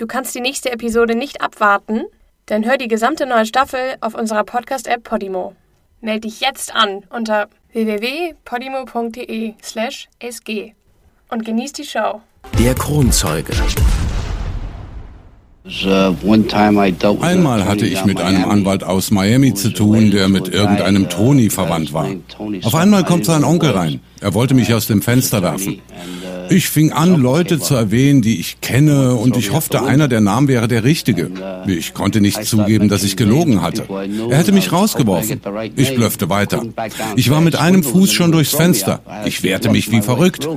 Du kannst die nächste Episode nicht abwarten? Dann hör die gesamte neue Staffel auf unserer Podcast-App Podimo. Meld dich jetzt an unter www.podimo.de slash sg und genieß die Show. Der Kronzeuge. Einmal hatte ich mit einem Anwalt aus Miami zu tun, der mit irgendeinem Tony verwandt war. Auf einmal kommt sein Onkel rein. Er wollte mich aus dem Fenster werfen. Ich fing an, Leute zu erwähnen, die ich kenne, und ich hoffte, einer der Namen wäre der richtige. Ich konnte nicht zugeben, dass ich gelogen hatte. Er hätte mich rausgeworfen. Ich blöffte weiter. Ich war mit einem Fuß schon durchs Fenster. Ich wehrte mich wie verrückt.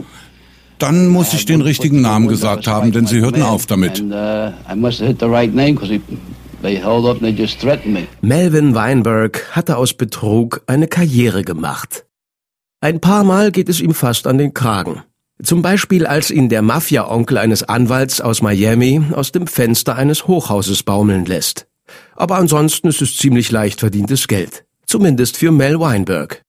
Dann muss ich den richtigen Namen gesagt haben, denn sie hörten auf damit. Melvin Weinberg hatte aus Betrug eine Karriere gemacht. Ein paar Mal geht es ihm fast an den Kragen. Zum Beispiel, als ihn der Mafia-Onkel eines Anwalts aus Miami aus dem Fenster eines Hochhauses baumeln lässt. Aber ansonsten ist es ziemlich leicht verdientes Geld. Zumindest für Mel Weinberg.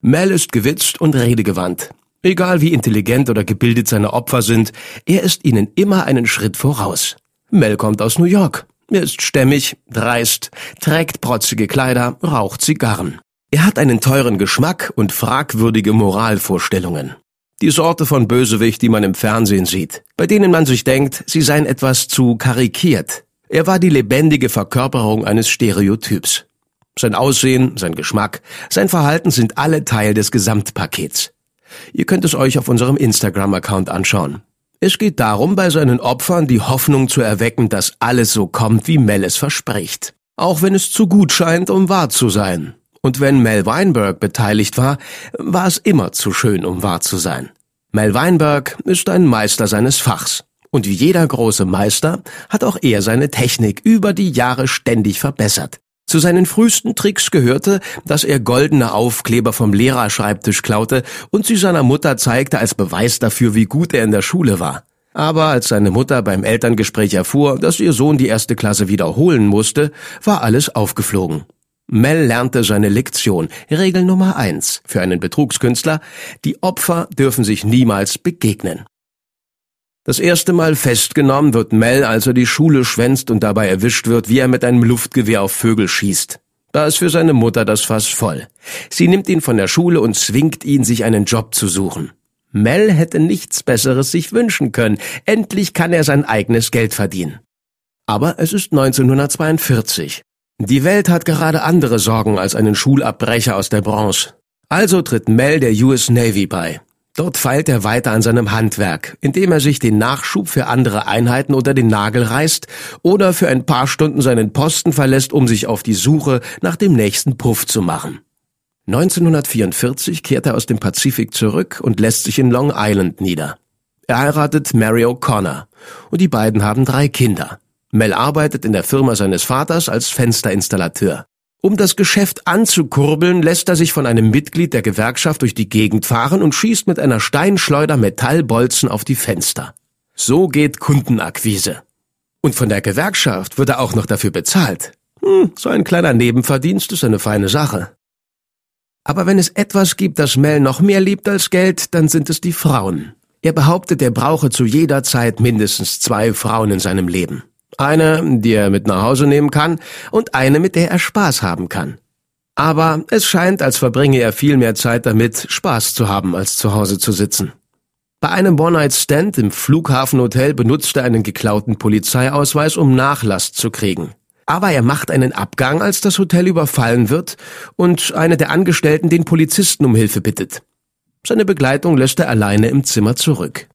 Mel ist gewitzt und redegewandt. Egal wie intelligent oder gebildet seine Opfer sind, er ist ihnen immer einen Schritt voraus. Mel kommt aus New York. Er ist stämmig, dreist, trägt protzige Kleider, raucht Zigarren. Er hat einen teuren Geschmack und fragwürdige Moralvorstellungen. Die Sorte von Bösewicht, die man im Fernsehen sieht, bei denen man sich denkt, sie seien etwas zu karikiert. Er war die lebendige Verkörperung eines Stereotyps. Sein Aussehen, sein Geschmack, sein Verhalten sind alle Teil des Gesamtpakets. Ihr könnt es euch auf unserem Instagram-Account anschauen. Es geht darum, bei seinen Opfern die Hoffnung zu erwecken, dass alles so kommt, wie Mel es verspricht. Auch wenn es zu gut scheint, um wahr zu sein. Und wenn Mel Weinberg beteiligt war, war es immer zu schön, um wahr zu sein. Mel Weinberg ist ein Meister seines Fachs. Und wie jeder große Meister hat auch er seine Technik über die Jahre ständig verbessert. Zu seinen frühesten Tricks gehörte, dass er goldene Aufkleber vom Lehrerschreibtisch klaute und sie seiner Mutter zeigte als Beweis dafür, wie gut er in der Schule war. Aber als seine Mutter beim Elterngespräch erfuhr, dass ihr Sohn die erste Klasse wiederholen musste, war alles aufgeflogen. Mel lernte seine Lektion. Regel Nummer eins für einen Betrugskünstler. Die Opfer dürfen sich niemals begegnen. Das erste Mal festgenommen wird Mel, als er die Schule schwänzt und dabei erwischt wird, wie er mit einem Luftgewehr auf Vögel schießt. Da ist für seine Mutter das Fass voll. Sie nimmt ihn von der Schule und zwingt ihn, sich einen Job zu suchen. Mel hätte nichts Besseres sich wünschen können. Endlich kann er sein eigenes Geld verdienen. Aber es ist 1942. Die Welt hat gerade andere Sorgen als einen Schulabbrecher aus der Bronze. Also tritt Mel der US Navy bei. Dort feilt er weiter an seinem Handwerk, indem er sich den Nachschub für andere Einheiten unter den Nagel reißt oder für ein paar Stunden seinen Posten verlässt, um sich auf die Suche nach dem nächsten Puff zu machen. 1944 kehrt er aus dem Pazifik zurück und lässt sich in Long Island nieder. Er heiratet Mary O'Connor und die beiden haben drei Kinder. Mel arbeitet in der Firma seines Vaters als Fensterinstallateur. Um das Geschäft anzukurbeln, lässt er sich von einem Mitglied der Gewerkschaft durch die Gegend fahren und schießt mit einer Steinschleuder Metallbolzen auf die Fenster. So geht Kundenakquise. Und von der Gewerkschaft wird er auch noch dafür bezahlt. Hm, so ein kleiner Nebenverdienst ist eine feine Sache. Aber wenn es etwas gibt, das Mel noch mehr liebt als Geld, dann sind es die Frauen. Er behauptet, er brauche zu jeder Zeit mindestens zwei Frauen in seinem Leben. Eine, die er mit nach Hause nehmen kann, und eine, mit der er Spaß haben kann. Aber es scheint, als verbringe er viel mehr Zeit damit, Spaß zu haben, als zu Hause zu sitzen. Bei einem One-Night-Stand im Flughafenhotel benutzt er einen geklauten Polizeiausweis, um Nachlass zu kriegen. Aber er macht einen Abgang, als das Hotel überfallen wird und eine der Angestellten den Polizisten um Hilfe bittet. Seine Begleitung lässt er alleine im Zimmer zurück.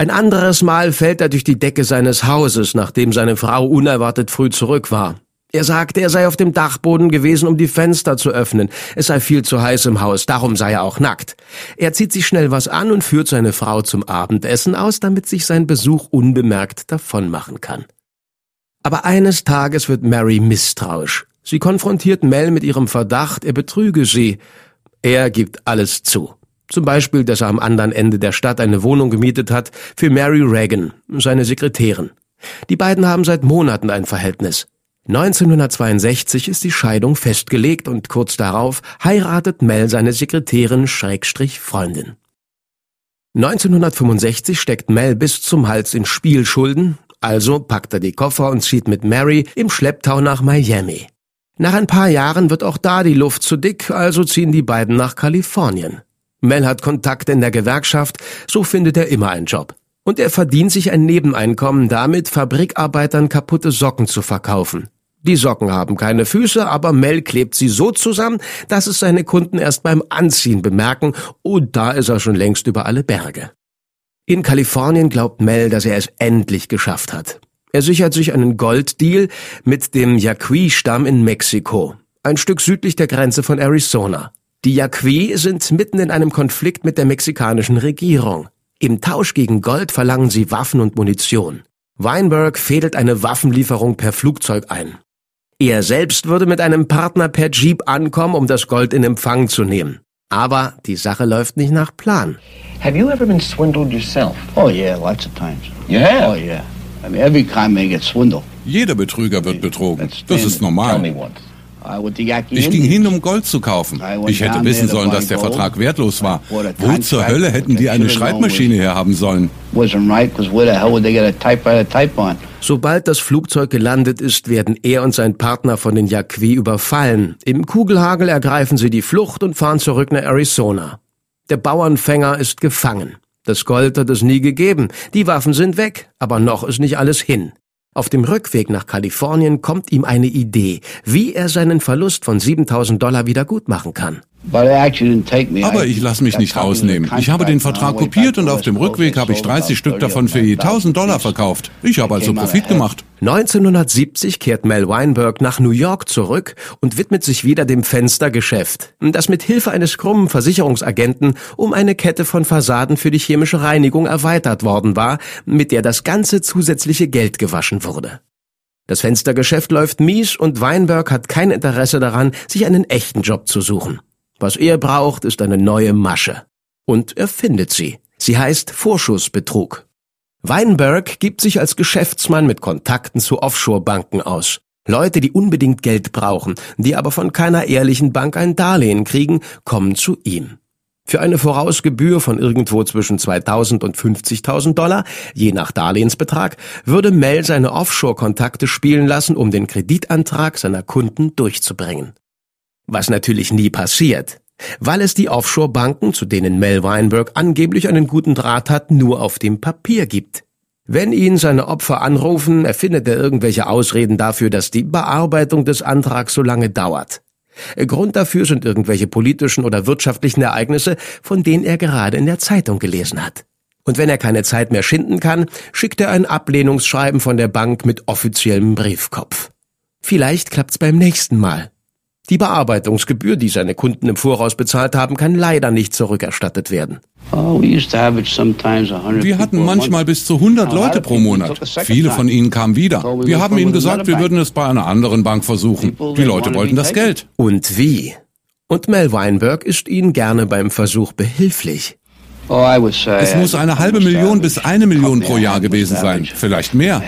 Ein anderes Mal fällt er durch die Decke seines Hauses, nachdem seine Frau unerwartet früh zurück war. Er sagte, er sei auf dem Dachboden gewesen, um die Fenster zu öffnen. Es sei viel zu heiß im Haus, darum sei er auch nackt. Er zieht sich schnell was an und führt seine Frau zum Abendessen aus, damit sich sein Besuch unbemerkt davonmachen kann. Aber eines Tages wird Mary misstrauisch. Sie konfrontiert Mel mit ihrem Verdacht, er betrüge sie. Er gibt alles zu. Zum Beispiel, dass er am anderen Ende der Stadt eine Wohnung gemietet hat für Mary Reagan, seine Sekretärin. Die beiden haben seit Monaten ein Verhältnis. 1962 ist die Scheidung festgelegt und kurz darauf heiratet Mel seine Sekretärin Schrägstrich Freundin. 1965 steckt Mel bis zum Hals in Spielschulden, Also packt er die Koffer und zieht mit Mary im Schlepptau nach Miami. Nach ein paar Jahren wird auch da die Luft zu dick, also ziehen die beiden nach Kalifornien. Mel hat Kontakte in der Gewerkschaft, so findet er immer einen Job. Und er verdient sich ein Nebeneinkommen damit, Fabrikarbeitern kaputte Socken zu verkaufen. Die Socken haben keine Füße, aber Mel klebt sie so zusammen, dass es seine Kunden erst beim Anziehen bemerken, und da ist er schon längst über alle Berge. In Kalifornien glaubt Mel, dass er es endlich geschafft hat. Er sichert sich einen Golddeal mit dem Yaqui-Stamm in Mexiko, ein Stück südlich der Grenze von Arizona. Die Yaqui sind mitten in einem Konflikt mit der mexikanischen Regierung. Im Tausch gegen Gold verlangen sie Waffen und Munition. Weinberg fädelt eine Waffenlieferung per Flugzeug ein. Er selbst würde mit einem Partner per Jeep ankommen, um das Gold in Empfang zu nehmen. Aber die Sache läuft nicht nach Plan. Have you ever been swindled yourself? Oh yeah, lots of times. You have? Oh yeah. I mean, every con may get swindled. Jeder Betrüger wird betrogen. Das ist normal. Ich ging hin, um Gold zu kaufen. Ich hätte wissen sollen, dass der Vertrag wertlos war. Wo zur Hölle hätten die eine Schreibmaschine herhaben sollen? Sobald das Flugzeug gelandet ist, werden er und sein Partner von den Yaqui überfallen. Im Kugelhagel ergreifen sie die Flucht und fahren zurück nach Arizona. Der Bauernfänger ist gefangen. Das Gold hat es nie gegeben. Die Waffen sind weg, aber noch ist nicht alles hin. Auf dem Rückweg nach Kalifornien kommt ihm eine Idee, wie er seinen Verlust von 7000 Dollar wieder gut machen kann. Aber ich lasse mich nicht rausnehmen. Ich habe den Vertrag kopiert und auf dem. Rückweg habe ich sold 30 about Stück 30 davon für je 1000 Dollar verkauft. Ich habe also Profit gemacht. 1970 kehrt Mel Weinberg nach New York zurück und widmet sich wieder dem Fenstergeschäft, das mit Hilfe eines krummen Versicherungsagenten um eine Kette von Fassaden für die chemische Reinigung erweitert worden war, mit der das ganze zusätzliche Geld gewaschen wurde. Das Fenstergeschäft läuft mies und Weinberg hat kein Interesse daran, sich einen echten Job zu suchen. Was er braucht, ist eine neue Masche. Und er findet sie. Sie heißt Vorschussbetrug. Weinberg gibt sich als Geschäftsmann mit Kontakten zu Offshore-Banken aus. Leute, die unbedingt Geld brauchen, die aber von keiner ehrlichen Bank ein Darlehen kriegen, kommen zu ihm. Für eine Vorausgebühr von irgendwo zwischen 2000 und 50.000 Dollar, je nach Darlehensbetrag, würde Mel seine Offshore-Kontakte spielen lassen, um den Kreditantrag seiner Kunden durchzubringen. Was natürlich nie passiert, weil es die Offshore-Banken, zu denen Mel Weinberg angeblich einen guten Draht hat, nur auf dem Papier gibt. Wenn ihn seine Opfer anrufen, erfindet er irgendwelche Ausreden dafür, dass die Bearbeitung des Antrags so lange dauert. Grund dafür sind irgendwelche politischen oder wirtschaftlichen Ereignisse, von denen er gerade in der Zeitung gelesen hat. Und wenn er keine Zeit mehr schinden kann, schickt er ein Ablehnungsschreiben von der Bank mit offiziellem Briefkopf. Vielleicht klappt's beim nächsten Mal. Die Bearbeitungsgebühr, die seine Kunden im Voraus bezahlt haben, kann leider nicht zurückerstattet werden. Oh, we used to average sometimes 100 Wir hatten manchmal bis zu 100 Leute pro Monat. Viele von ihnen kamen wieder. Wir haben ihnen gesagt, wir würden es bei einer anderen Bank versuchen. Die Leute wollten das Geld. Und wie? Und Mel Weinberg ist ihnen gerne beim Versuch behilflich. Oh, Es muss eine halbe Million bis eine Million pro Jahr gewesen sein. Vielleicht mehr.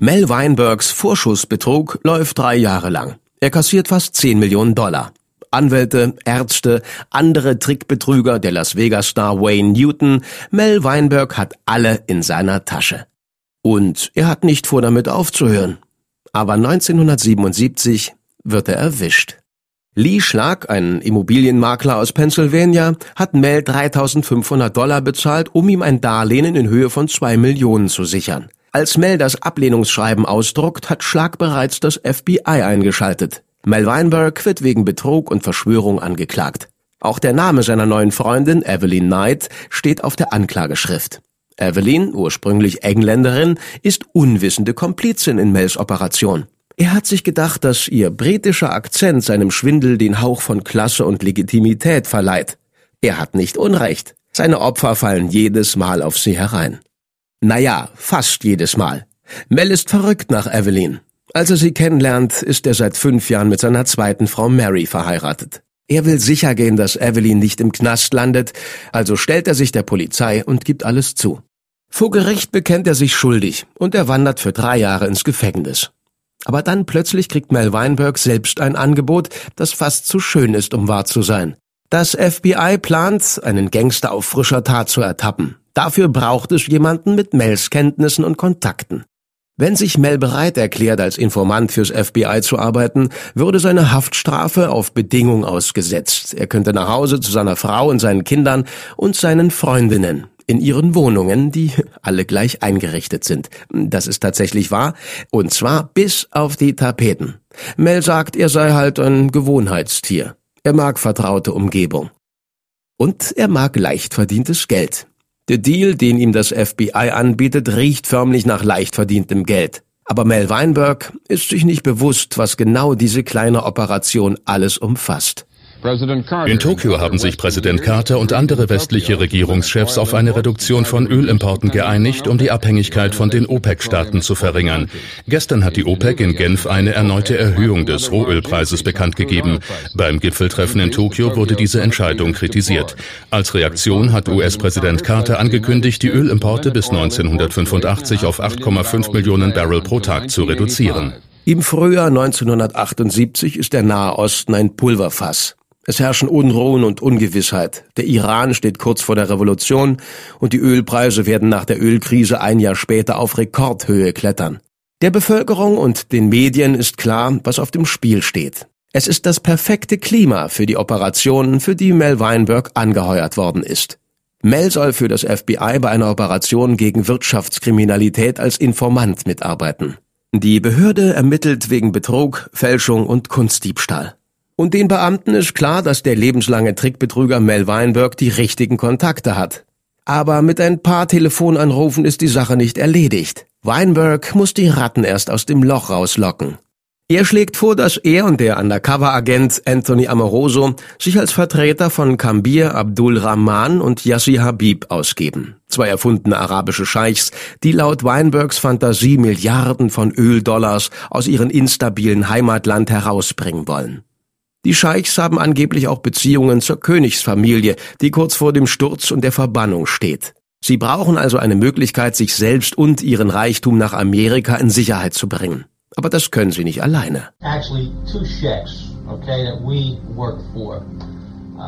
Mel Weinbergs Vorschussbetrug läuft drei Jahre lang. Er kassiert fast 10 Millionen Dollar. Anwälte, Ärzte, andere Trickbetrüger, der Las Vegas-Star Wayne Newton, Mel Weinberg hat alle in seiner Tasche. Und er hat nicht vor, damit aufzuhören. Aber 1977 wird er erwischt. Lee Schlag, ein Immobilienmakler aus Pennsylvania, hat Mel 3500 Dollar bezahlt, um ihm ein Darlehen in Höhe von zwei Millionen zu sichern. Als Mel das Ablehnungsschreiben ausdruckt, hat Schlag bereits das FBI eingeschaltet. Mel Weinberg wird wegen Betrug und Verschwörung angeklagt. Auch der Name seiner neuen Freundin, Evelyn Knight, steht auf der Anklageschrift. Evelyn, ursprünglich Engländerin, ist unwissende Komplizin in Mels Operation. Er hat sich gedacht, dass ihr britischer Akzent seinem Schwindel den Hauch von Klasse und Legitimität verleiht. Er hat nicht Unrecht. Seine Opfer fallen jedes Mal auf sie herein. Naja, fast jedes Mal. Mel ist verrückt nach Evelyn. Als er sie kennenlernt, ist er seit fünf Jahren mit seiner zweiten Frau Mary verheiratet. Er will sicher gehen, dass Evelyn nicht im Knast landet, also stellt er sich der Polizei und gibt alles zu. Vor Gericht bekennt er sich schuldig und er wandert für drei Jahre ins Gefängnis. Aber dann plötzlich kriegt Mel Weinberg selbst ein Angebot, das fast zu schön ist, um wahr zu sein. Das FBI plant, einen Gangster auf frischer Tat zu ertappen. Dafür braucht es jemanden mit Mels Kenntnissen und Kontakten. Wenn sich Mel bereit erklärt, als Informant fürs FBI zu arbeiten, würde seine Haftstrafe auf Bedingung ausgesetzt. Er könnte nach Hause zu seiner Frau und seinen Kindern und seinen Freundinnen in ihren Wohnungen, die alle gleich eingerichtet sind. Das ist tatsächlich wahr, und zwar bis auf die Tapeten. Mel sagt, er sei halt ein Gewohnheitstier. Er mag vertraute Umgebung. Und er mag leicht verdientes Geld. Der Deal, den ihm das FBI anbietet, riecht förmlich nach leicht verdientem Geld. Aber Mel Weinberg ist sich nicht bewusst, was genau diese kleine Operation alles umfasst. In Tokio haben sich Präsident Carter und andere westliche Regierungschefs auf eine Reduktion von Ölimporten geeinigt, um die Abhängigkeit von den OPEC-Staaten zu verringern. Gestern hat die OPEC in Genf eine erneute Erhöhung des Rohölpreises bekannt gegeben. Beim Gipfeltreffen in Tokio wurde diese Entscheidung kritisiert. Als Reaktion hat US-Präsident Carter angekündigt, die Ölimporte bis 1985 auf 8,5 Millionen Barrel pro Tag zu reduzieren. Im Frühjahr 1978 ist der Nahe Osten ein Pulverfass. Es herrschen Unruhen und Ungewissheit. Der Iran steht kurz vor der Revolution und die Ölpreise werden nach der Ölkrise ein Jahr später auf Rekordhöhe klettern. Der Bevölkerung und den Medien ist klar, was auf dem Spiel steht. Es ist das perfekte Klima für die Operationen, für die Mel Weinberg angeheuert worden ist. Mel soll für das FBI bei einer Operation gegen Wirtschaftskriminalität als Informant mitarbeiten. Die Behörde ermittelt wegen Betrug, Fälschung und Kunstdiebstahl. Und den Beamten ist klar, dass der lebenslange Trickbetrüger Mel Weinberg die richtigen Kontakte hat. Aber mit ein paar Telefonanrufen ist die Sache nicht erledigt. Weinberg muss die Ratten erst aus dem Loch rauslocken. Er schlägt vor, dass er und der Undercover-Agent Anthony Amoroso sich als Vertreter von Kambir Abdul Rahman und Yassi Habib ausgeben. Zwei erfundene arabische Scheichs, die laut Weinbergs Fantasie Milliarden von Öldollars aus ihrem instabilen Heimatland herausbringen wollen. Die Scheichs haben angeblich auch Beziehungen zur Königsfamilie, die kurz vor dem Sturz und der Verbannung steht. Sie brauchen also eine Möglichkeit, sich selbst und ihren Reichtum nach Amerika in Sicherheit zu bringen. Aber das können sie nicht alleine.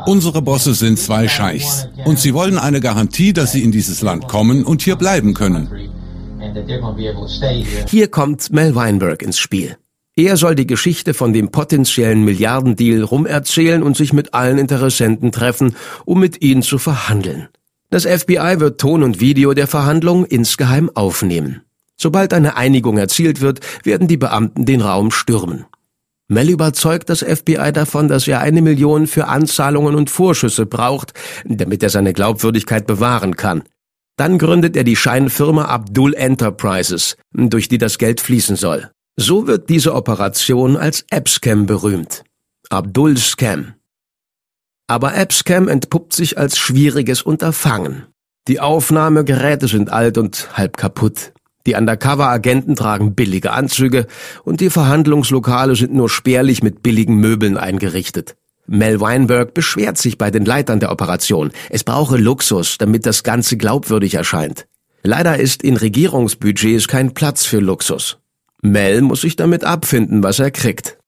Unsere Bosse sind zwei Scheichs und sie wollen eine Garantie, dass sie in dieses Land kommen und hier bleiben können. Hier kommt Mel Weinberg ins Spiel. Er soll die Geschichte von dem potenziellen Milliardendeal rumerzählen und sich mit allen Interessenten treffen, um mit ihnen zu verhandeln. Das FBI wird Ton und Video der Verhandlungen insgeheim aufnehmen. Sobald eine Einigung erzielt wird, werden die Beamten den Raum stürmen. Mel überzeugt das FBI davon, dass er eine Million für Anzahlungen und Vorschüsse braucht, damit er seine Glaubwürdigkeit bewahren kann. Dann gründet er die Scheinfirma Abdul Enterprises, durch die das Geld fließen soll. So wird diese Operation als Abscam berühmt. Abdul Scam. Aber Abscam entpuppt sich als schwieriges Unterfangen. Die Aufnahmegeräte sind alt und halb kaputt. Die Undercover-Agenten tragen billige Anzüge und die Verhandlungslokale sind nur spärlich mit billigen Möbeln eingerichtet. Mel Weinberg beschwert sich bei den Leitern der Operation. Es brauche Luxus, damit das Ganze glaubwürdig erscheint. Leider ist in Regierungsbudgets kein Platz für Luxus. Mel muss sich damit abfinden, was er kriegt.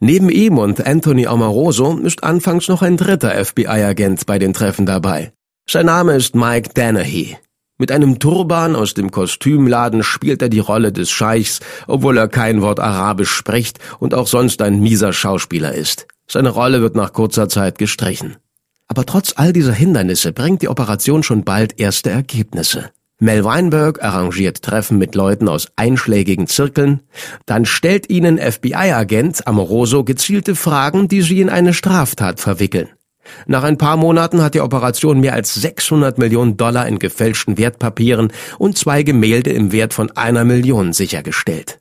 Neben ihm und Anthony Amoroso ist anfangs noch ein dritter FBI-Agent bei den Treffen dabei. Sein Name ist Mike Danahy. Mit einem Turban aus dem Kostümladen spielt er die Rolle des Scheichs, obwohl er kein Wort Arabisch spricht und auch sonst ein mieser Schauspieler ist. Seine Rolle wird nach kurzer Zeit gestrichen. Aber trotz all dieser Hindernisse bringt die Operation schon bald erste Ergebnisse. Mel Weinberg arrangiert Treffen mit Leuten aus einschlägigen Zirkeln, dann stellt ihnen FBI-Agent Amoroso gezielte Fragen, die sie in eine Straftat verwickeln. Nach ein paar Monaten hat die Operation mehr als 600 Millionen Dollar in gefälschten Wertpapieren und zwei Gemälde im Wert von einer Million sichergestellt.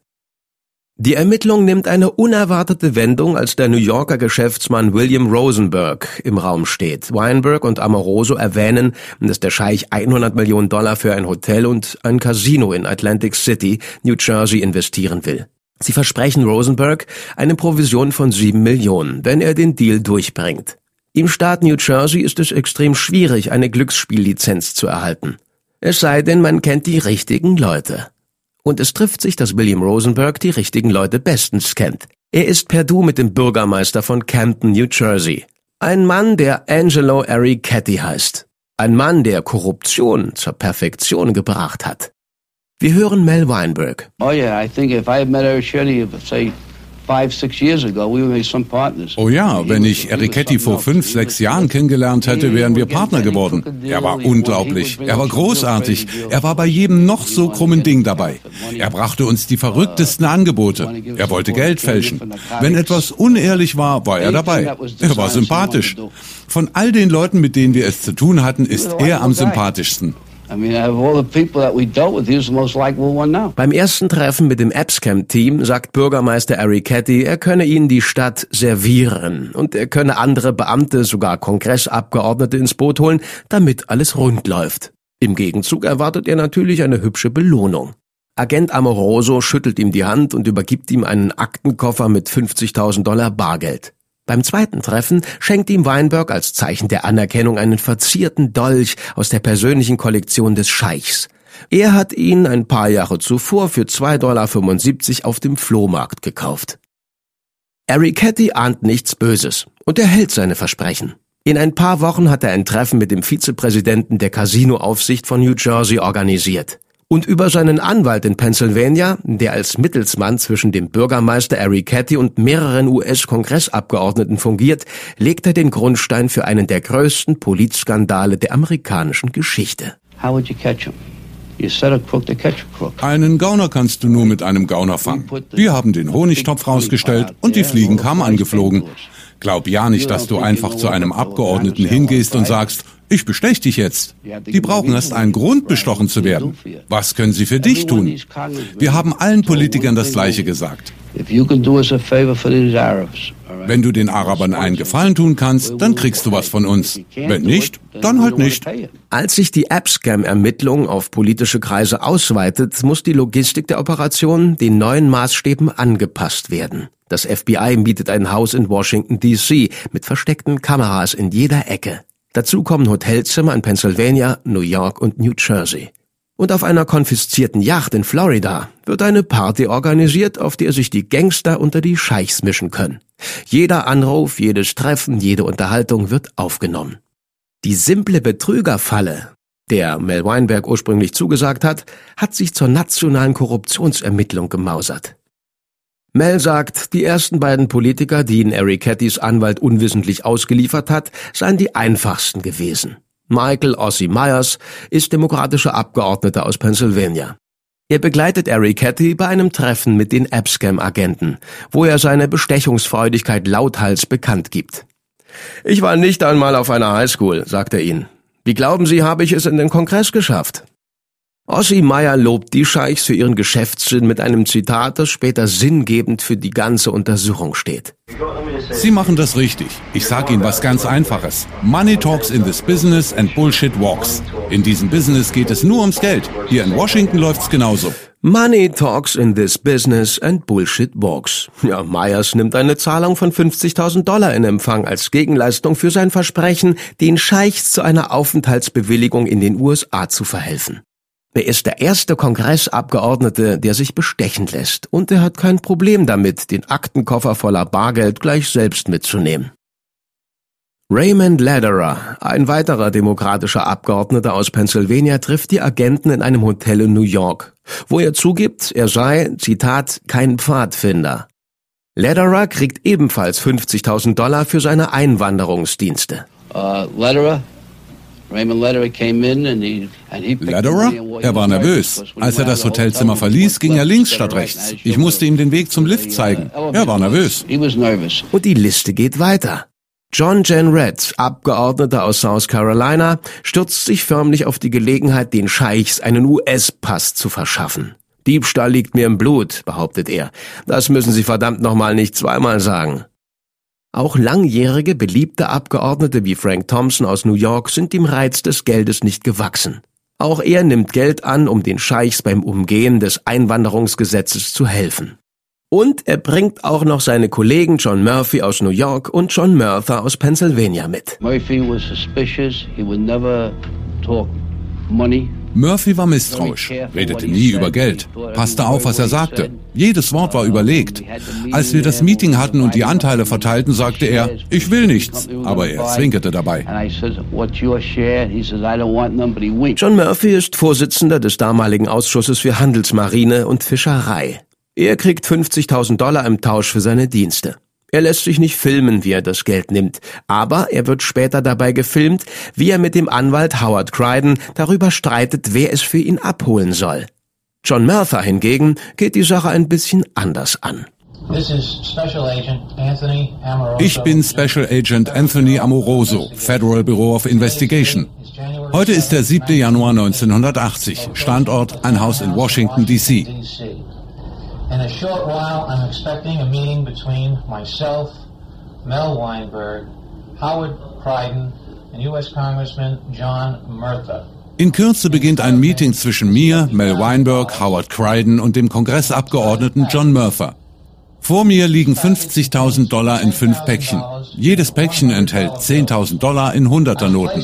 Die Ermittlung nimmt eine unerwartete Wendung, als der New Yorker Geschäftsmann William Rosenberg im Raum steht. Weinberg und Amoroso erwähnen, dass der Scheich 100 Millionen Dollar für ein Hotel und ein Casino in Atlantic City, New Jersey investieren will. Sie versprechen Rosenberg eine Provision von 7 Millionen, wenn er den Deal durchbringt. Im Staat New Jersey ist es extrem schwierig, eine Glücksspiellizenz zu erhalten. Es sei denn, man kennt die richtigen Leute. Und es trifft sich, dass William Rosenberg die richtigen Leute bestens kennt. Er ist per Du mit dem Bürgermeister von Camden, New Jersey. Ein Mann, der Angelo Arricchetti heißt. Ein Mann, der Korruption zur Perfektion gebracht hat. Wir hören Mel Weinberg. Oh yeah, I think if I met Eric Shetty, say Oh ja, wenn ich Ericetti vor fünf, sechs Jahren kennengelernt hätte, wären wir Partner geworden. Er war unglaublich. Er war großartig. Er war bei jedem noch so krummen Ding dabei. Er brachte uns die verrücktesten Angebote. Er wollte Geld fälschen. Wenn etwas unehrlich war, war er dabei. Er war sympathisch. Von all den Leuten, mit denen wir es zu tun hatten, ist er am sympathischsten. Beim ersten Treffen mit dem Abscam-Team sagt Bürgermeister Eric Ketty, er könne ihnen die Stadt servieren und er könne andere Beamte, sogar Kongressabgeordnete ins Boot holen, damit alles rund läuft. Im Gegenzug erwartet er natürlich eine hübsche Belohnung. Agent Amoroso schüttelt ihm die Hand und übergibt ihm einen Aktenkoffer mit 50.000 Dollar Bargeld. Beim zweiten Treffen schenkt ihm Weinberg als Zeichen der Anerkennung einen verzierten Dolch aus der persönlichen Kollektion des Scheichs. Er hat ihn ein paar Jahre zuvor für 2,75 Dollar auf dem Flohmarkt gekauft. Ketty ahnt nichts Böses und er hält seine Versprechen. In ein paar Wochen hat er ein Treffen mit dem Vizepräsidenten der Casinoaufsicht von New Jersey organisiert. Und über seinen Anwalt in Pennsylvania, der als Mittelsmann zwischen dem Bürgermeister Eric Cathy und mehreren US-Kongressabgeordneten fungiert, legt er den Grundstein für einen der größten Politskandale der amerikanischen Geschichte. Einen Gauner kannst du nur mit einem Gauner fangen. Wir haben den Honigtopf rausgestellt und die Fliegen kamen angeflogen. Glaub ja nicht, dass du einfach zu einem Abgeordneten hingehst und sagst, ich bestech dich jetzt. Die brauchen erst einen Grund, bestochen zu werden. Was können sie für dich tun? Wir haben allen Politikern das Gleiche gesagt. Wenn du den Arabern einen Gefallen tun kannst, dann kriegst du was von uns. Wenn nicht, dann halt nicht. Als sich die Abscam-Ermittlung auf politische Kreise ausweitet, muss die Logistik der Operation den neuen Maßstäben angepasst werden. Das FBI mietet ein Haus in Washington, D.C. mit versteckten Kameras in jeder Ecke. Dazu kommen Hotelzimmer in Pennsylvania, New York und New Jersey. Und auf einer konfiszierten Yacht in Florida wird eine Party organisiert, auf der sich die Gangster unter die Scheichs mischen können. Jeder Anruf, jedes Treffen, jede Unterhaltung wird aufgenommen. Die simple Betrügerfalle, der Mel Weinberg ursprünglich zugesagt hat, hat sich zur nationalen Korruptionsermittlung gemausert. Mel sagt, die ersten beiden Politiker, die ihn Eric Cattys Anwalt unwissentlich ausgeliefert hat, seien die einfachsten gewesen. Michael Ossie Myers ist demokratischer Abgeordneter aus Pennsylvania. Er begleitet Eric Catty bei einem Treffen mit den Abscam-Agenten, wo er seine Bestechungsfreudigkeit lauthals bekannt gibt. Ich war nicht einmal auf einer Highschool, sagt er ihnen. Wie glauben Sie, habe ich es in den Kongress geschafft? Ossi Meyer lobt die Scheichs für ihren Geschäftssinn mit einem Zitat, das später sinngebend für die ganze Untersuchung steht. Sie machen das richtig. Ich sage Ihnen was ganz Einfaches. Money talks in this business and bullshit walks. In diesem Business geht es nur ums Geld. Hier in Washington läuft's genauso. Money talks in this business and bullshit walks. Ja, Myers nimmt eine Zahlung von 50.000 Dollar in Empfang als Gegenleistung für sein Versprechen, den Scheichs zu einer Aufenthaltsbewilligung in den USA zu verhelfen. Er ist der erste Kongressabgeordnete, der sich bestechen lässt, und er hat kein Problem damit, den Aktenkoffer voller Bargeld gleich selbst mitzunehmen. Raymond Lederer, ein weiterer demokratischer Abgeordneter aus Pennsylvania, trifft die Agenten in einem Hotel in New York, wo er zugibt, er sei, Zitat, kein Pfadfinder. Lederer kriegt ebenfalls 50.000 Dollar für seine Einwanderungsdienste. Uh, Lederer, Lederer? Er war nervös. Als er das Hotelzimmer verließ, ging er links statt rechts. Ich musste ihm den Weg zum Lift zeigen. Er war nervös. Und die Liste geht weiter. John Jen Red, Abgeordneter aus South Carolina, stürzt sich förmlich auf die Gelegenheit, den Scheichs einen US-Pass zu verschaffen. Diebstahl liegt mir im Blut, behauptet er. Das müssen Sie verdammt nochmal nicht zweimal sagen. Auch langjährige, beliebte Abgeordnete wie Frank Thompson aus New York sind dem Reiz des Geldes nicht gewachsen. Auch er nimmt Geld an, um den Scheichs beim Umgehen des Einwanderungsgesetzes zu helfen. Und er bringt auch noch seine Kollegen John Murphy aus New York und John Murtha aus Pennsylvania mit. Murphy was suspicious. He would never talk money. Murphy war misstrauisch, redete nie über Geld, passte auf, was er sagte. Jedes Wort war überlegt. Als wir das Meeting hatten und die Anteile verteilten, sagte er, ich will nichts, aber er zwinkerte dabei. John Murphy ist Vorsitzender des damaligen Ausschusses für Handelsmarine und Fischerei. Er kriegt 50.000 Dollar im Tausch für seine Dienste. Er lässt sich nicht filmen, wie er das Geld nimmt, aber er wird später dabei gefilmt, wie er mit dem Anwalt Howard Crichton darüber streitet, wer es für ihn abholen soll. John Merther hingegen geht die Sache ein bisschen anders an. Ich bin Special Agent Anthony Amoroso, Federal Bureau of Investigation. Heute ist der 7. Januar 1980, Standort ein Haus in Washington, D.C. In a short while, I'm expecting a meeting between myself, Mel Weinberg, Howard Crichton and U.S. Congressman John Murtha. In Kürze beginnt ein Meeting zwischen mir, Mel Weinberg, Howard Crichton und dem Kongressabgeordneten John Murtha. Vor mir liegen 50.000 Dollar in fünf Päckchen. Jedes Päckchen enthält 10.000 Dollar in Hunderternoten.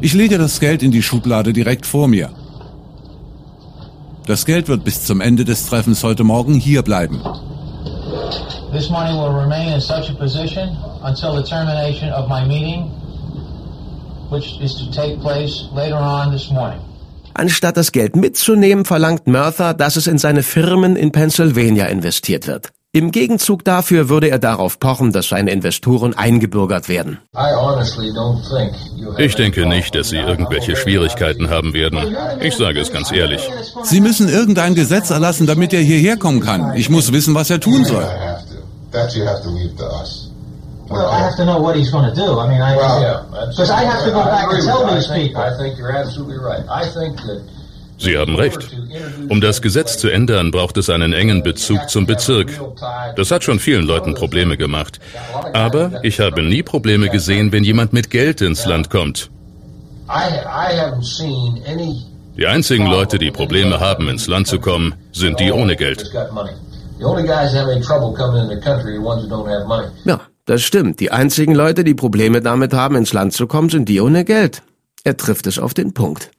Ich lege das Geld in die Schublade direkt vor mir. Das Geld wird bis zum Ende des Treffens heute Morgen hier bleiben. This money will remain in such a position until the termination of my meeting, which is to take place later on this morning. Anstatt das Geld mitzunehmen, verlangt Merther, dass es in seine Firmen in Pennsylvania investiert wird. Im Gegenzug dafür würde er darauf pochen, dass seine Investoren eingebürgert werden. Ich denke nicht, dass Sie irgendwelche Schwierigkeiten haben werden. Ich sage es ganz ehrlich. Sie müssen irgendein Gesetz erlassen, damit er hierher kommen kann. Ich muss wissen, was er tun soll. Well, I have to know what he's going to do. I mean, I because I have to go back and tell these people. I think you're absolutely right. I think that Sie haben recht. Um das Gesetz zu ändern, braucht es einen engen Bezug zum Bezirk. Das hat schon vielen Leuten Probleme gemacht. Aber ich habe nie Probleme gesehen, wenn jemand mit Geld ins Land kommt. Die einzigen Leute, die Probleme haben, ins Land zu kommen, sind die ohne Geld. Ja, das stimmt. Die einzigen Leute, die Probleme damit haben, ins Land zu kommen, sind die ohne Geld. Er trifft es auf den Punkt.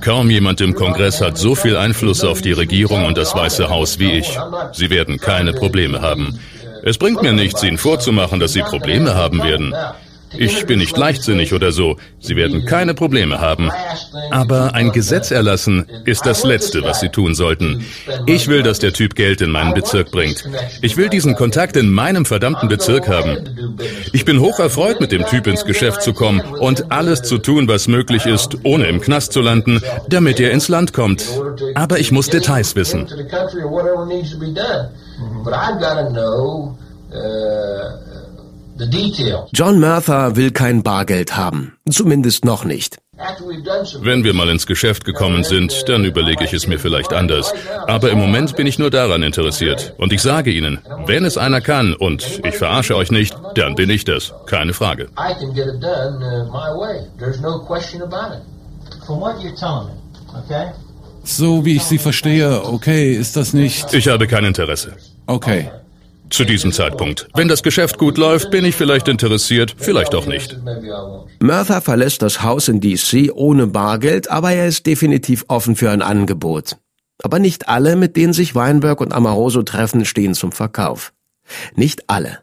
Kaum jemand im Kongress hat so viel Einfluss auf die Regierung und das Weiße Haus wie ich. Sie werden keine Probleme haben. Es bringt mir nichts, Ihnen vorzumachen, dass Sie Probleme haben werden. Ich bin nicht leichtsinnig oder so. Sie werden keine Probleme haben. Aber ein Gesetz erlassen ist das Letzte, was Sie tun sollten. Ich will, dass der Typ Geld in meinen Bezirk bringt. Ich will diesen Kontakt in meinem verdammten Bezirk haben. Ich bin hoch erfreut, mit dem Typ ins Geschäft zu kommen und alles zu tun, was möglich ist, ohne im Knast zu landen, damit er ins Land kommt. Aber ich muss Details wissen. But John Murtha will kein Bargeld haben. Zumindest noch nicht. Wenn wir mal ins Geschäft gekommen sind, dann überlege ich es mir vielleicht anders. Aber im Moment bin ich nur daran interessiert. Und ich sage Ihnen, wenn es einer kann, und ich verarsche euch nicht, dann bin ich das. Keine Frage. So wie ich Sie verstehe, okay, ist das nicht... Ich habe kein Interesse. Okay. Zu diesem Zeitpunkt. Wenn das Geschäft gut läuft, bin ich vielleicht interessiert, vielleicht auch nicht. Murtha verlässt das Haus in DC ohne Bargeld, aber er ist definitiv offen für ein Angebot. Aber nicht alle, mit denen sich Weinberg und Amoroso treffen, stehen zum Verkauf. Nicht alle.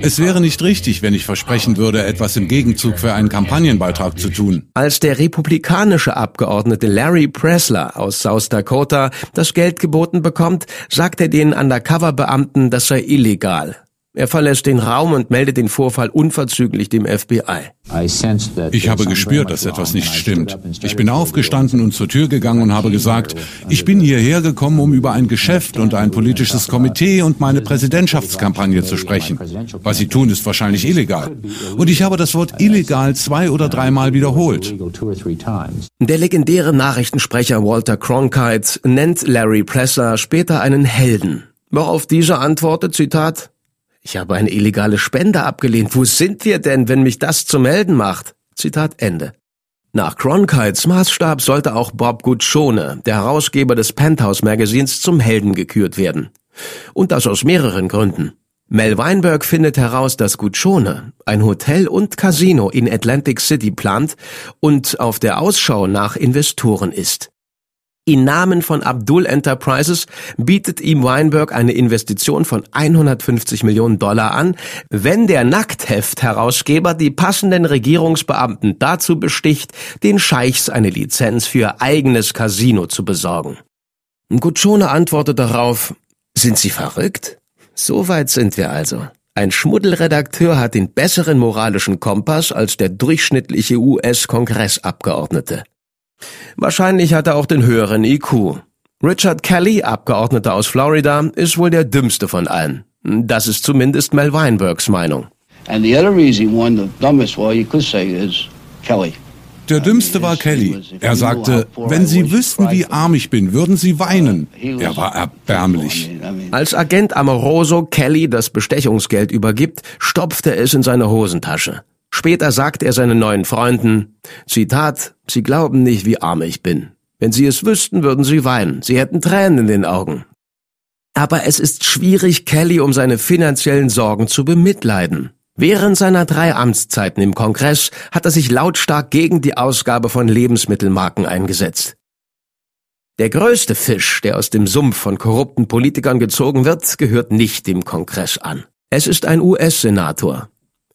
Es wäre nicht richtig, wenn ich versprechen würde, etwas im Gegenzug für einen Kampagnenbeitrag zu tun. Als der republikanische Abgeordnete Larry Pressler aus South Dakota das Geld geboten bekommt, sagt er den Undercover-Beamten, das sei illegal. Er verlässt den Raum und meldet den Vorfall unverzüglich dem FBI. Ich habe gespürt, dass etwas nicht stimmt. Ich bin aufgestanden und zur Tür gegangen und habe gesagt, ich bin hierher gekommen, um über ein Geschäft und ein politisches Komitee und meine Präsidentschaftskampagne zu sprechen. Was Sie tun, ist wahrscheinlich illegal. Und ich habe das Wort illegal zwei oder dreimal wiederholt. Der legendäre Nachrichtensprecher Walter Cronkite nennt Larry Presser später einen Helden. Worauf dieser antwortet, Zitat, ich habe eine illegale Spende abgelehnt. Wo sind wir denn, wenn mich das zu melden macht? Zitat Ende. Nach Cronkites Maßstab sollte auch Bob Guccione, der Herausgeber des Penthouse Magazins, zum Helden gekürt werden. Und das aus mehreren Gründen. Mel Weinberg findet heraus, dass Guccione ein Hotel und Casino in Atlantic City plant und auf der Ausschau nach Investoren ist. In Namen von Abdul Enterprises bietet ihm Weinberg eine Investition von 150 Millionen Dollar an, wenn der Nacktheft-Herausgeber die passenden Regierungsbeamten dazu besticht, den Scheichs eine Lizenz für eigenes Casino zu besorgen. Guccione antwortet darauf, sind Sie verrückt? So weit sind wir also. Ein Schmuddelredakteur hat den besseren moralischen Kompass als der durchschnittliche US-Kongressabgeordnete. Wahrscheinlich hat er auch den höheren IQ. Richard Kelly, Abgeordneter aus Florida, ist wohl der dümmste von allen. Das ist zumindest Mel Weinbergs Meinung. And the other easy one, the dumbest one you could say is Kelly. Der dümmste war Kelly. Er sagte, wenn Sie wüssten, wie arm ich bin, würden Sie weinen. Er war erbärmlich. Als Agent Amoroso Kelly das Bestechungsgeld übergibt, stopft er es in seine Hosentasche. Später sagt er seinen neuen Freunden, Zitat, Sie glauben nicht, wie arm ich bin. Wenn Sie es wüssten, würden Sie weinen. Sie hätten Tränen in den Augen. Aber es ist schwierig, Kelly um seine finanziellen Sorgen zu bemitleiden. Während seiner drei Amtszeiten im Kongress hat er sich lautstark gegen die Ausgabe von Lebensmittelmarken eingesetzt. Der größte Fisch, der aus dem Sumpf von korrupten Politikern gezogen wird, gehört nicht dem Kongress an. Es ist ein US-Senator.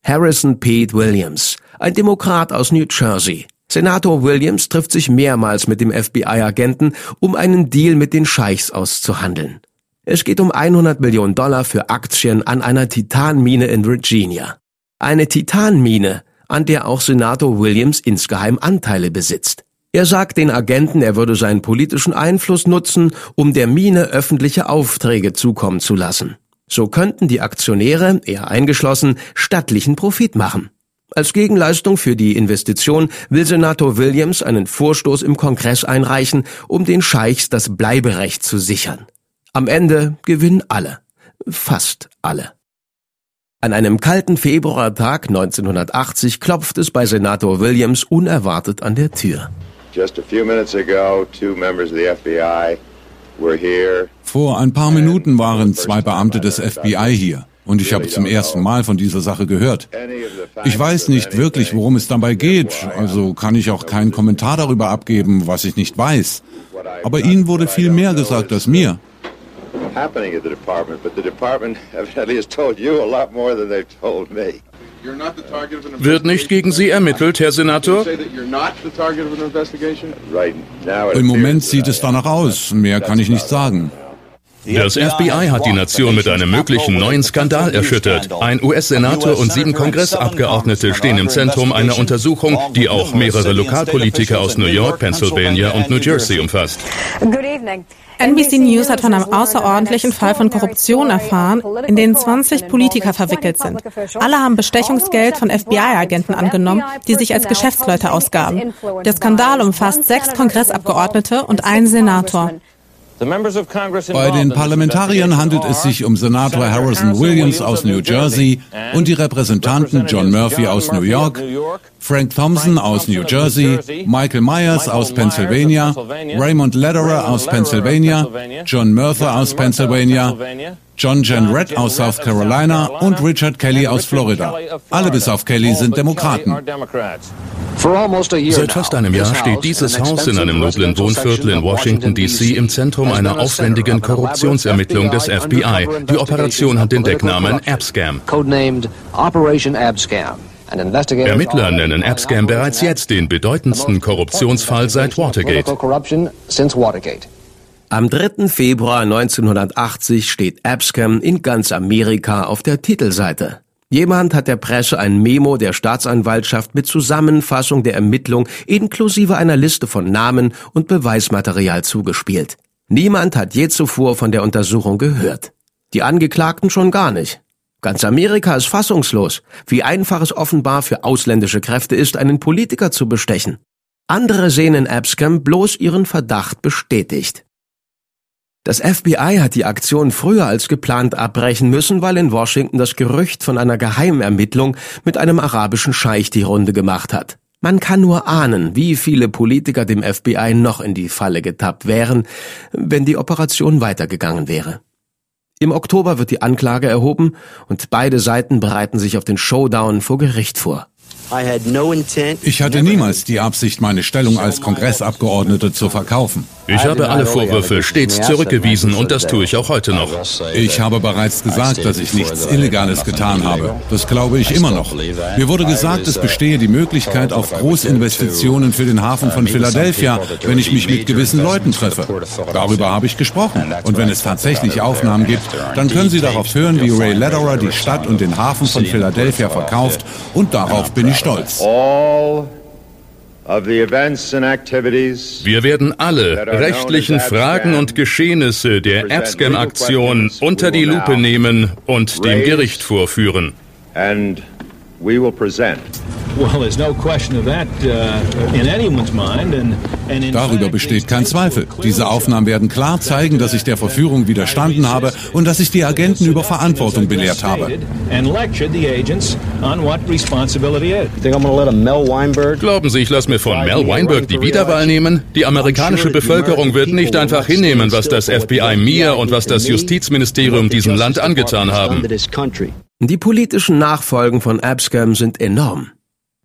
Harrison Pete Williams, ein Demokrat aus New Jersey. Senator Williams trifft sich mehrmals mit dem FBI-Agenten, um einen Deal mit den Scheichs auszuhandeln. Es geht um 100 Millionen Dollar für Aktien an einer Titanmine in Virginia. Eine Titanmine, an der auch Senator Williams insgeheim Anteile besitzt. Er sagt den Agenten, er würde seinen politischen Einfluss nutzen, um der Mine öffentliche Aufträge zukommen zu lassen. So könnten die Aktionäre, er eingeschlossen, stattlichen Profit machen. Als Gegenleistung für die Investition will Senator Williams einen Vorstoß im Kongress einreichen, um den Scheichs das Bleiberecht zu sichern. Am Ende gewinnen alle. Fast alle. An einem kalten Februartag 1980 klopft es bei Senator Williams unerwartet an der Tür. Vor ein paar Minuten waren zwei Beamte des FBI hier. Und ich habe zum ersten Mal von dieser Sache gehört. Ich weiß nicht wirklich, worum es dabei geht, also kann ich auch keinen Kommentar darüber abgeben, was ich nicht weiß. Aber Ihnen wurde viel mehr gesagt als mir happening at the department, but the department evidently has told you a lot more than they've told me. Wird nicht gegen Sie ermittelt, Herr Senator? Im Moment sieht es danach aus. Mehr kann ich nicht sagen. Das FBI hat die Nation mit einem möglichen neuen Skandal erschüttert. Ein US-Senator und sieben Kongressabgeordnete stehen im Zentrum einer Untersuchung, die auch mehrere Lokalpolitiker aus New York, Pennsylvania und New Jersey umfasst. NBC News hat von einem außerordentlichen Fall von Korruption erfahren, in den 20 Politiker verwickelt sind. Alle haben Bestechungsgeld von FBI-Agenten angenommen, die sich als Geschäftsleute ausgaben. Der Skandal umfasst sechs Kongressabgeordnete und einen Senator. Bei den Parlamentariern handelt es sich um Senator Harrison Williams aus New Jersey und die Repräsentanten John Murphy aus New York, Frank Thompson aus New Jersey, Michael Myers aus Pennsylvania, Raymond Lederer aus Pennsylvania, John Murtha aus Pennsylvania, John Jen Red aus South Carolina und Richard Kelly aus Florida. Alle bis auf Kelly sind Demokraten. Seit fast einem Jahr steht dieses Haus in einem noblen Wohnviertel in Washington, D.C. im Zentrum einer aufwendigen Korruptionsermittlung des FBI. Die Operation hat den Decknamen Abscam. Ermittler nennen Abscam bereits jetzt den bedeutendsten Korruptionsfall seit Watergate. Am 3. Februar 1980 steht Abscam in ganz Amerika auf der Titelseite. Jemand hat der Presse ein Memo der Staatsanwaltschaft mit Zusammenfassung der Ermittlung inklusive einer Liste von Namen und Beweismaterial zugespielt. Niemand hat je zuvor von der Untersuchung gehört. Die Angeklagten schon gar nicht. Ganz Amerika ist fassungslos, wie einfach es offenbar für ausländische Kräfte ist, einen Politiker zu bestechen. Andere sehen in Abscam bloß ihren Verdacht bestätigt. Das FBI hat die Aktion früher als geplant abbrechen müssen, weil in Washington das Gerücht von einer Geheimermittlung mit einem arabischen Scheich die Runde gemacht hat. Man kann nur ahnen, wie viele Politiker dem FBI noch in die Falle getappt wären, wenn die Operation weitergegangen wäre. Im Oktober wird die Anklage erhoben und beide Seiten bereiten sich auf den Showdown vor Gericht vor. Ich hatte niemals die Absicht, meine Stellung als Kongressabgeordnete zu verkaufen. Ich habe alle Vorwürfe stets zurückgewiesen und das tue ich auch heute noch. Ich habe bereits gesagt, dass ich nichts Illegales getan habe. Das glaube ich immer noch. Mir wurde gesagt, es bestehe die Möglichkeit auf Großinvestitionen für den Hafen von Philadelphia, wenn ich mich mit gewissen Leuten treffe. Darüber habe ich gesprochen. Und wenn es tatsächlich Aufnahmen gibt, dann können Sie darauf hören, wie Ray Lederer die Stadt und den Hafen von Philadelphia verkauft. Und darauf bin ich stolz. Wir werden alle rechtlichen Fragen und Geschehnisse der Abscam-Aktion unter die Lupe nehmen und dem Gericht vorführen. Darüber besteht kein Zweifel. Diese Aufnahmen werden klar zeigen, dass ich der Verführung widerstanden habe und dass ich die Agenten über Verantwortung belehrt habe. Glauben Sie, ich lasse mir von Mel Weinberg die Wiederwahl nehmen? Die amerikanische Bevölkerung wird nicht einfach hinnehmen, was das FBI mir und was das Justizministerium diesem Land angetan haben. Die politischen Nachfolgen von Abscam sind enorm.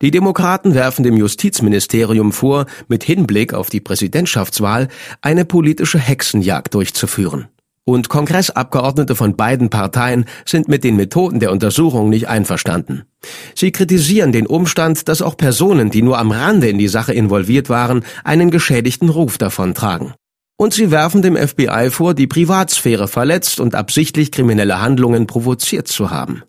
Die Demokraten werfen dem Justizministerium vor, mit Hinblick auf die Präsidentschaftswahl eine politische Hexenjagd durchzuführen. Und Kongressabgeordnete von beiden Parteien sind mit den Methoden der Untersuchung nicht einverstanden. Sie kritisieren den Umstand, dass auch Personen, die nur am Rande in die Sache involviert waren, einen geschädigten Ruf davontragen. Und sie werfen dem FBI vor, die Privatsphäre verletzt und absichtlich kriminelle Handlungen provoziert zu haben.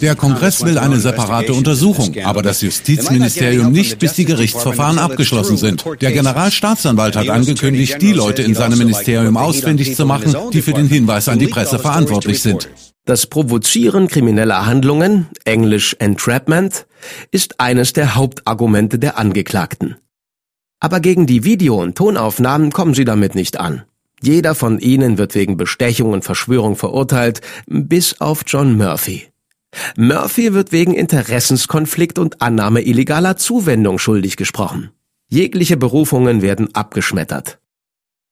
Der Kongress will eine separate Untersuchung, aber das Justizministerium nicht, bis die Gerichtsverfahren abgeschlossen sind. Der Generalstaatsanwalt hat angekündigt, die Leute in seinem Ministerium ausfindig zu machen, die für den Hinweis an die Presse verantwortlich sind. Das Provozieren krimineller Handlungen, englisch Entrapment, ist eines der Hauptargumente der Angeklagten. Aber gegen die Video- und Tonaufnahmen kommen sie damit nicht an. Jeder von ihnen wird wegen Bestechung und Verschwörung verurteilt, bis auf John Murphy. Murphy wird wegen Interessenskonflikt und Annahme illegaler Zuwendung schuldig gesprochen. Jegliche Berufungen werden abgeschmettert.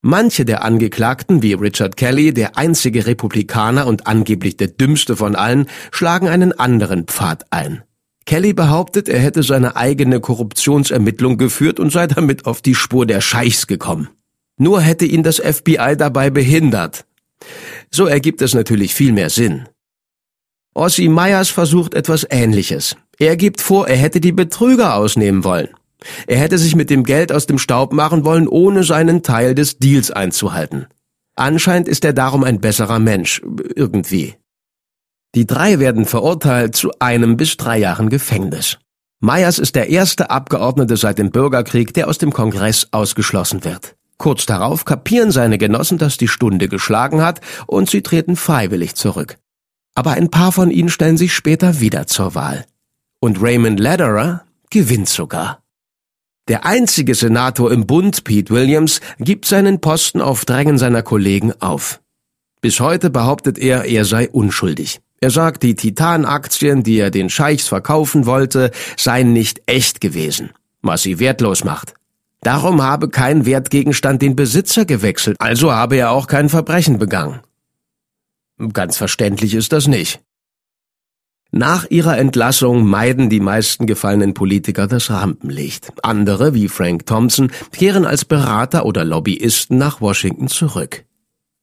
Manche der Angeklagten, wie Richard Kelly, der einzige Republikaner und angeblich der dümmste von allen, schlagen einen anderen Pfad ein. Kelly behauptet, er hätte seine eigene Korruptionsermittlung geführt und sei damit auf die Spur der Scheichs gekommen. Nur hätte ihn das FBI dabei behindert. So ergibt es natürlich viel mehr Sinn. Ossi Myers versucht etwas Ähnliches. Er gibt vor, er hätte die Betrüger ausnehmen wollen. Er hätte sich mit dem Geld aus dem Staub machen wollen, ohne seinen Teil des Deals einzuhalten. Anscheinend ist er darum ein besserer Mensch, irgendwie. Die drei werden verurteilt zu einem bis drei Jahren Gefängnis. Myers ist der erste Abgeordnete seit dem Bürgerkrieg, der aus dem Kongress ausgeschlossen wird. Kurz darauf kapieren seine Genossen, dass die Stunde geschlagen hat und sie treten freiwillig zurück aber ein paar von ihnen stellen sich später wieder zur Wahl. Und Raymond Lederer gewinnt sogar. Der einzige Senator im Bund, Pete Williams, gibt seinen Posten auf Drängen seiner Kollegen auf. Bis heute behauptet er, er sei unschuldig. Er sagt, die Titan-Aktien, die er den Scheichs verkaufen wollte, seien nicht echt gewesen, was sie wertlos macht. Darum habe kein Wertgegenstand den Besitzer gewechselt, also habe er auch kein Verbrechen begangen. Ganz verständlich ist das nicht. Nach ihrer Entlassung meiden die meisten gefallenen Politiker das Rampenlicht. Andere, wie Frank Thompson, kehren als Berater oder Lobbyisten nach Washington zurück.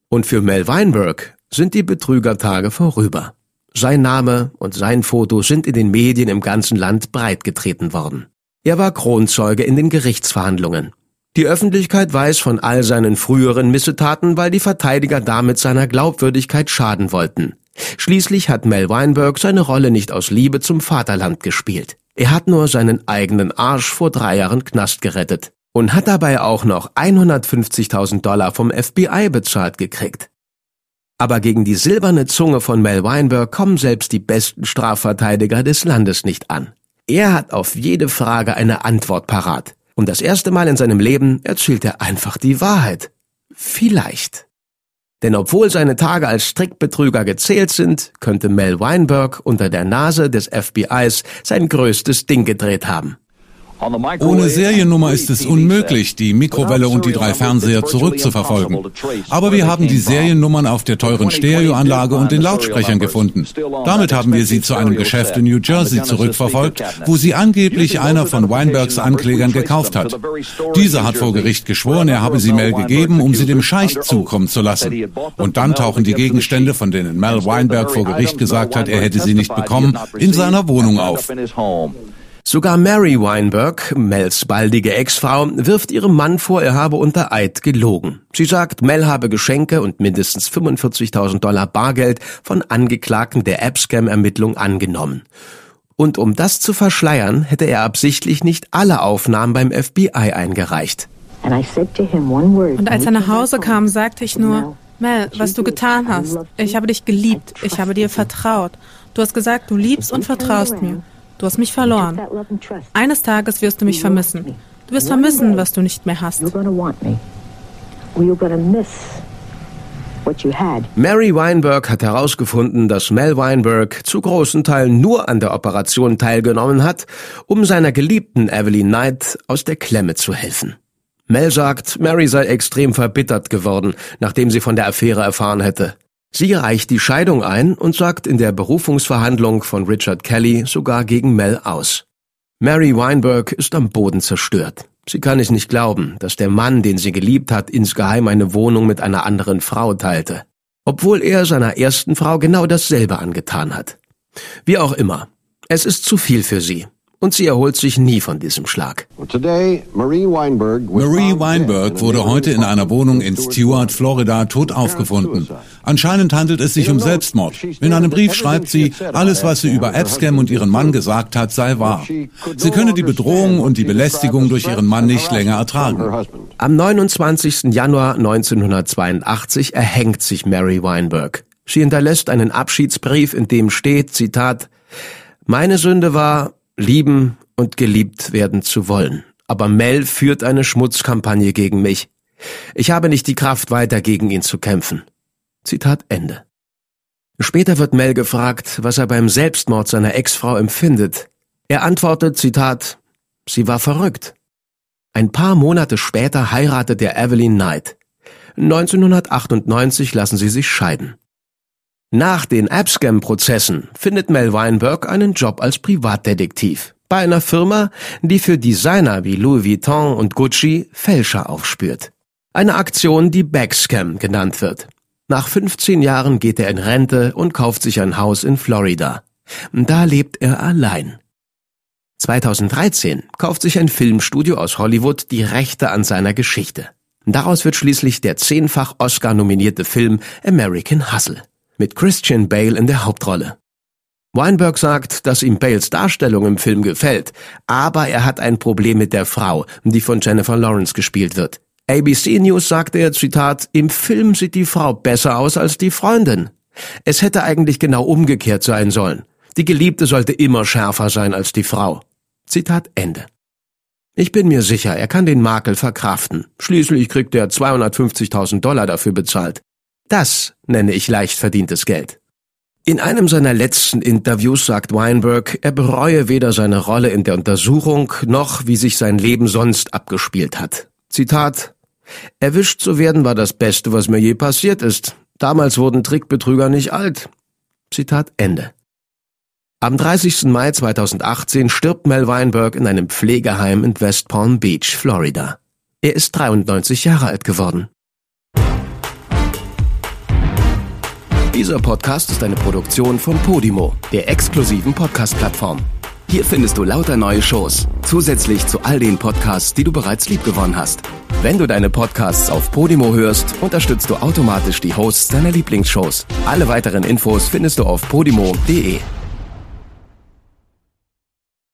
Und für Mel Weinberg sind die Betrügertage vorüber. Sein Name und sein Foto sind in den Medien im ganzen Land breitgetreten worden. Er war Kronzeuge in den Gerichtsverhandlungen. Die Öffentlichkeit weiß von all seinen früheren Missetaten, weil die Verteidiger damit seiner Glaubwürdigkeit schaden wollten. Schließlich hat Mel Weinberg seine Rolle nicht aus Liebe zum Vaterland gespielt. Er hat nur seinen eigenen Arsch vor drei Jahren Knast gerettet und hat dabei auch noch 150.000 Dollar vom FBI bezahlt gekriegt. Aber gegen die silberne Zunge von Mel Weinberg kommen selbst die besten Strafverteidiger des Landes nicht an. Er hat auf jede Frage eine Antwort parat. Und das erste Mal in seinem Leben erzählt er einfach die Wahrheit. Vielleicht. Denn obwohl seine Tage als Strickbetrüger gezählt sind, könnte Mel Weinberg unter der Nase des FBIs sein größtes Ding gedreht haben. Ohne Seriennummer ist es unmöglich, die Mikrowelle und die drei Fernseher zurückzuverfolgen. Aber wir haben die Seriennummern auf der teuren Stereoanlage und den Lautsprechern gefunden. Damit haben wir sie zu einem Geschäft in New Jersey zurückverfolgt, wo sie angeblich einer von Weinbergs Anklägern gekauft hat. Dieser hat vor Gericht geschworen, er habe sie Mel gegeben, um sie dem Scheich zukommen zu lassen. Und dann tauchen die Gegenstände, von denen Mel Weinberg vor Gericht gesagt hat, er hätte sie nicht bekommen, in seiner Wohnung auf. Sogar Mary Weinberg, Mels baldige Ex-Frau, wirft ihrem Mann vor, er habe unter Eid gelogen. Sie sagt, Mel habe Geschenke und mindestens 45.000 Dollar Bargeld von Angeklagten der Abscam-Ermittlung angenommen. Und um das zu verschleiern, hätte er absichtlich nicht alle Aufnahmen beim FBI eingereicht. Und als er nach Hause kam, sagte ich nur, Mel, was du getan hast. Ich habe dich geliebt. Ich habe dir vertraut. Du hast gesagt, du liebst und vertraust mir. Du hast mich verloren. Eines Tages wirst du mich vermissen. Du wirst vermissen, was du nicht mehr hast. Mary Weinberg hat herausgefunden, dass Mel Weinberg zu großen Teilen nur an der Operation teilgenommen hat, um seiner geliebten Evelyn Knight aus der Klemme zu helfen. Mel sagt, Mary sei extrem verbittert geworden, nachdem sie von der Affäre erfahren hätte. Sie reicht die Scheidung ein und sagt in der Berufungsverhandlung von Richard Kelly sogar gegen Mel aus. Mary Weinberg ist am Boden zerstört. Sie kann es nicht glauben, dass der Mann, den sie geliebt hat, insgeheim eine Wohnung mit einer anderen Frau teilte. Obwohl er seiner ersten Frau genau dasselbe angetan hat. Wie auch immer. Es ist zu viel für sie und sie erholt sich nie von diesem Schlag. Marie Weinberg wurde heute in einer Wohnung in Stewart, Florida, tot aufgefunden. Anscheinend handelt es sich um Selbstmord. In einem Brief schreibt sie, alles, was sie über Abscam und ihren Mann gesagt hat, sei wahr. Sie könne die Bedrohung und die Belästigung durch ihren Mann nicht länger ertragen. Am 29. Januar 1982 erhängt sich Mary Weinberg. Sie hinterlässt einen Abschiedsbrief, in dem steht, Zitat, meine Sünde war, lieben und geliebt werden zu wollen. Aber Mel führt eine Schmutzkampagne gegen mich. Ich habe nicht die Kraft, weiter gegen ihn zu kämpfen. Zitat Ende. Später wird Mel gefragt, was er beim Selbstmord seiner Ex-Frau empfindet. Er antwortet, Zitat, sie war verrückt. Ein paar Monate später heiratet er Evelyn Knight. 1998 lassen sie sich scheiden. Nach den Abscam-Prozessen findet Mel Weinberg einen Job als Privatdetektiv bei einer Firma, die für Designer wie Louis Vuitton und Gucci Fälscher aufspürt. Eine Aktion, die Backscam genannt wird. Nach 15 Jahren geht er in Rente und kauft sich ein Haus in Florida. Da lebt er allein. 2013 kauft sich ein Filmstudio aus Hollywood die Rechte an seiner Geschichte. Daraus wird schließlich der zehnfach Oscar nominierte Film American Hustle mit Christian Bale in der Hauptrolle. Weinberg sagt, dass ihm Bales Darstellung im Film gefällt, aber er hat ein Problem mit der Frau, die von Jennifer Lawrence gespielt wird. ABC News sagte er, Zitat, im Film sieht die Frau besser aus als die Freundin. Es hätte eigentlich genau umgekehrt sein sollen. Die Geliebte sollte immer schärfer sein als die Frau. Zitat Ende. Ich bin mir sicher, er kann den Makel verkraften. Schließlich kriegt er 250.000 Dollar dafür bezahlt. Das nenne ich leicht verdientes Geld. In einem seiner letzten Interviews sagt Weinberg, er bereue weder seine Rolle in der Untersuchung noch wie sich sein Leben sonst abgespielt hat. Zitat Erwischt zu werden war das Beste, was mir je passiert ist. Damals wurden Trickbetrüger nicht alt. Zitat Ende. Am 30. Mai 2018 stirbt Mel Weinberg in einem Pflegeheim in West Palm Beach, Florida. Er ist 93 Jahre alt geworden. Dieser Podcast ist eine Produktion von Podimo, der exklusiven Podcast-Plattform. Hier findest du lauter neue Shows, zusätzlich zu all den Podcasts, die du bereits liebgewonnen hast. Wenn du deine Podcasts auf Podimo hörst, unterstützt du automatisch die Hosts deiner Lieblingsshows. Alle weiteren Infos findest du auf podimo.de.